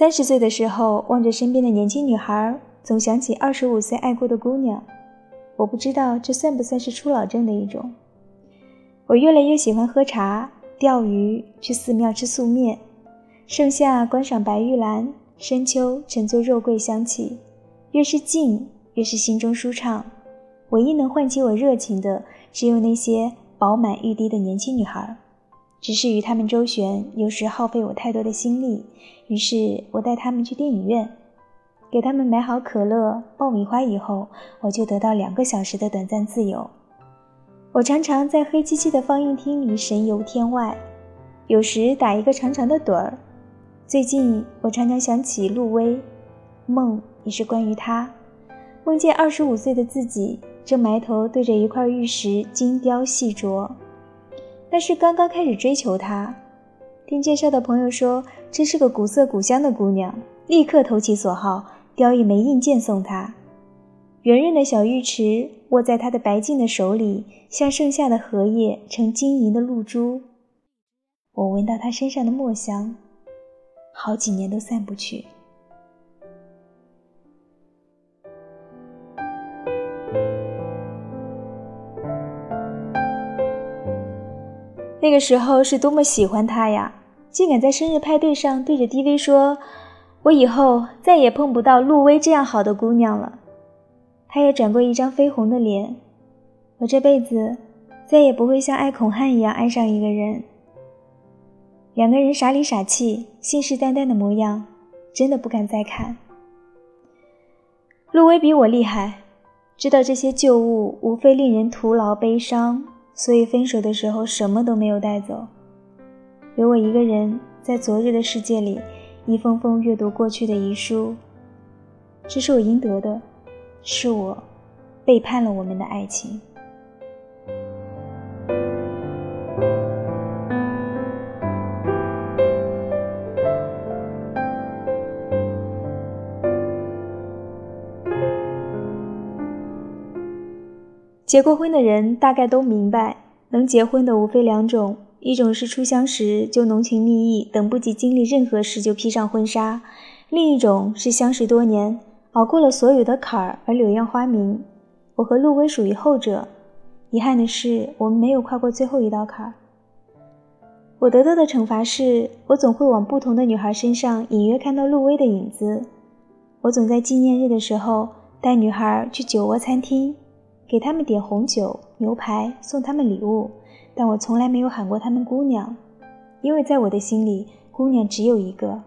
三十岁的时候，望着身边的年轻女孩，总想起二十五岁爱过的姑娘。我不知道这算不算是初老症的一种。我越来越喜欢喝茶、钓鱼、去寺庙吃素面，盛夏观赏白玉兰，深秋沉醉肉桂香气。越是静，越是心中舒畅。唯一能唤起我热情的，只有那些饱满欲滴的年轻女孩。只是与他们周旋，有时耗费我太多的心力。于是我带他们去电影院，给他们买好可乐、爆米花以后，我就得到两个小时的短暂自由。我常常在黑漆漆的放映厅里神游天外，有时打一个长长的盹儿。最近我常常想起陆薇，梦也是关于她，梦见二十五岁的自己正埋头对着一块玉石精雕细琢。那是刚刚开始追求她，听介绍的朋友说这是个古色古香的姑娘，立刻投其所好，雕一枚印鉴送她。圆润的小玉池握在她的白净的手里，像盛夏的荷叶，呈晶莹的露珠。我闻到她身上的墨香，好几年都散不去。那个时候是多么喜欢他呀！竟敢在生日派对上对着 DV 说：“我以后再也碰不到陆薇这样好的姑娘了。”他也转过一张绯红的脸。我这辈子再也不会像爱孔汉一样爱上一个人。两个人傻里傻气、信誓旦旦的模样，真的不敢再看。陆薇比我厉害，知道这些旧物无非令人徒劳悲伤。所以分手的时候什么都没有带走，留我一个人在昨日的世界里一封封阅读过去的遗书。这是我应得的，是我背叛了我们的爱情。结过婚的人大概都明白，能结婚的无非两种：一种是初相识就浓情蜜意，等不及经历任何事就披上婚纱；另一种是相识多年，熬过了所有的坎儿而柳暗花明。我和陆薇属于后者。遗憾的是，我们没有跨过最后一道坎儿。我得到的惩罚是，我总会往不同的女孩身上隐约看到陆薇的影子。我总在纪念日的时候带女孩去酒窝餐厅。给他们点红酒、牛排，送他们礼物，但我从来没有喊过他们姑娘，因为在我的心里，姑娘只有一个。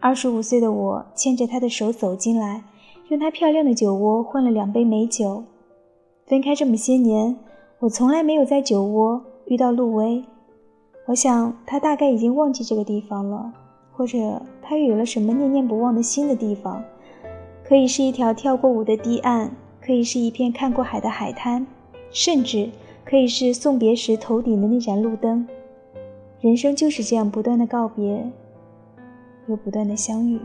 二十五岁的我牵着她的手走进来，用她漂亮的酒窝换了两杯美酒。分开这么些年，我从来没有在酒窝遇到陆薇。我想她大概已经忘记这个地方了，或者她又有了什么念念不忘的新的地方，可以是一条跳过舞的堤岸。可以是一片看过海的海滩，甚至可以是送别时头顶的那盏路灯。人生就是这样，不断的告别，又不断的相遇。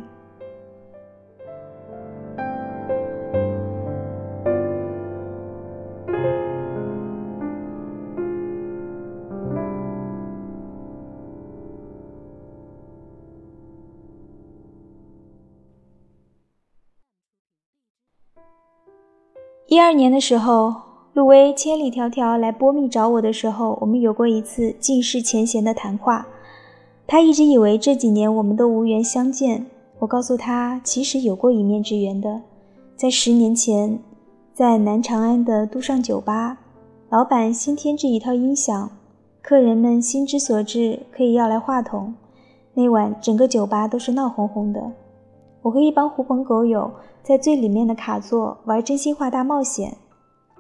一二年的时候，陆威千里迢迢来波密找我的时候，我们有过一次尽释前嫌的谈话。他一直以为这几年我们都无缘相见。我告诉他，其实有过一面之缘的，在十年前，在南长安的都尚酒吧，老板新添置一套音响，客人们心之所至，可以要来话筒。那晚整个酒吧都是闹哄哄的。我和一帮狐朋狗友在最里面的卡座玩真心话大冒险，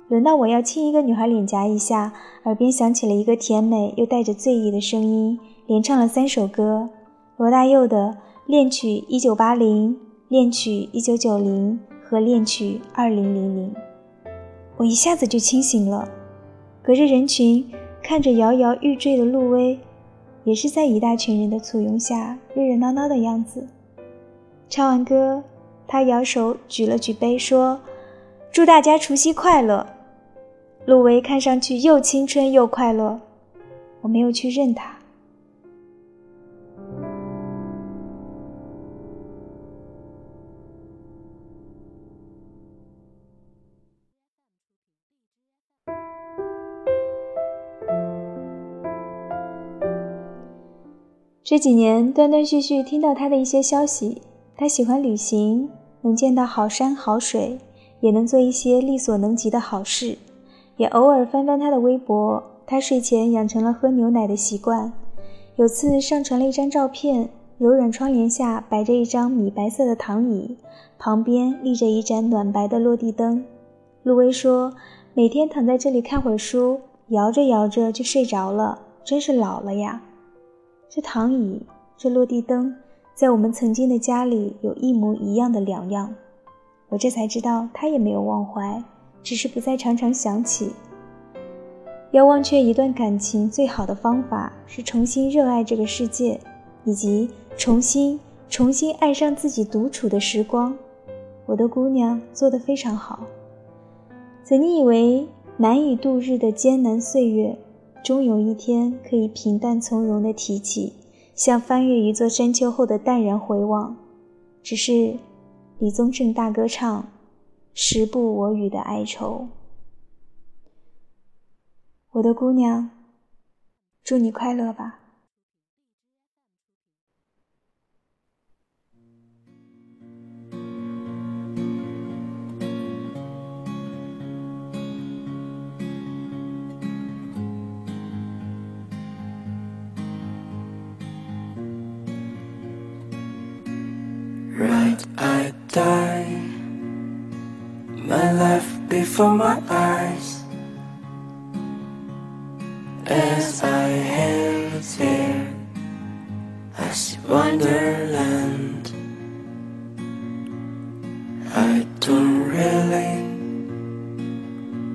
轮到我要亲一个女孩脸颊一下，耳边响起了一个甜美又带着醉意的声音，连唱了三首歌：罗大佑的《恋曲一九八零》《恋曲一九九零》和《恋曲二零零零》。我一下子就清醒了，隔着人群看着摇摇欲坠的陆薇，也是在一大群人的簇拥下热热闹闹的样子。唱完歌他摇手举了举杯说祝大家除夕快乐。陆维看上去又青春又快乐我没有去认他。这几年断断续续听到他的一些消息他喜欢旅行，能见到好山好水，也能做一些力所能及的好事，也偶尔翻翻他的微博。他睡前养成了喝牛奶的习惯，有次上传了一张照片，柔软窗帘下摆着一张米白色的躺椅，旁边立着一盏暖白的落地灯。陆威说，每天躺在这里看会儿书，摇着摇着就睡着了，真是老了呀。这躺椅，这落地灯，在我们曾经的家里有一模一样的两样。我这才知道，他也没有忘怀，只是不再常常想起。要忘却一段感情，最好的方法是重新热爱这个世界，以及重新、重新爱上自己独处的时光。我的姑娘做得非常好。曾经以为难以度日的艰难岁月。终有一天可以平淡从容地提起，像翻越一座山丘后的淡然回望。只是李宗盛大歌唱，时不我与的哀愁。我的姑娘，祝你快乐吧。Before my eyes. As I held here, I see Wonderland. I don't really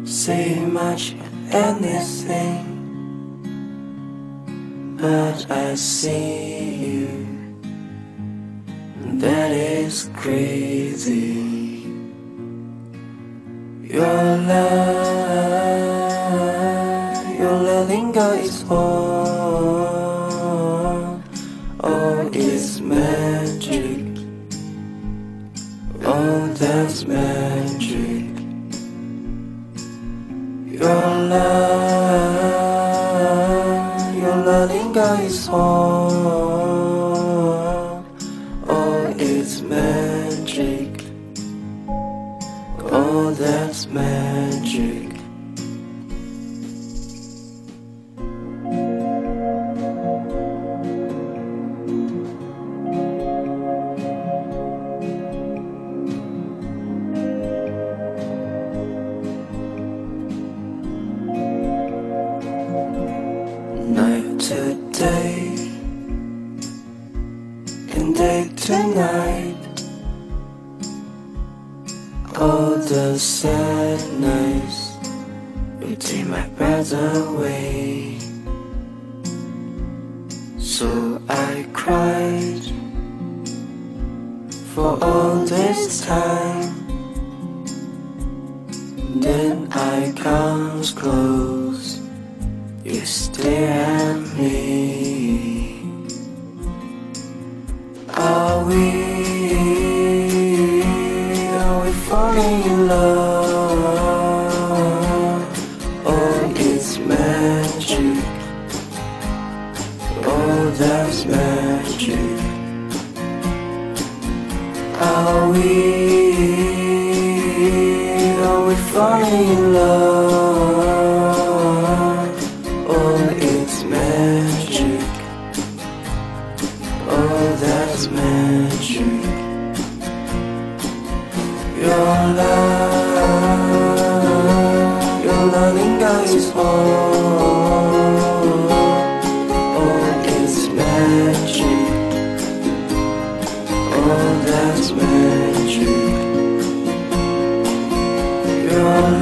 see much anything, but I see you that is crazy. Your love, your loving God is all, oh, it's magic. Oh, that's magic. Your love, your loving God is all and day to night. All the sadness will take my breath away. So I cried for all this time. Then I comes close, you stare at me. Magic. Oh, that's magic. Are we, are we falling in love? Oh, it's magic. Oh, that's magic. Your love,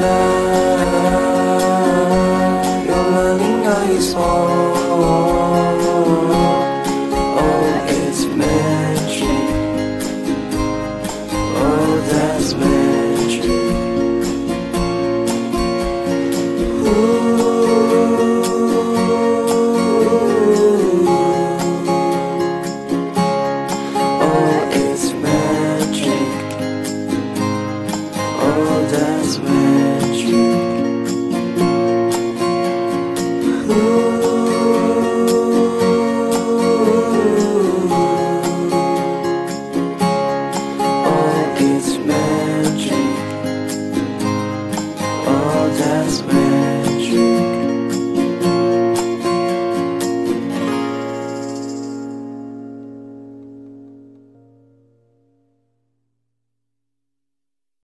love, your money now is small.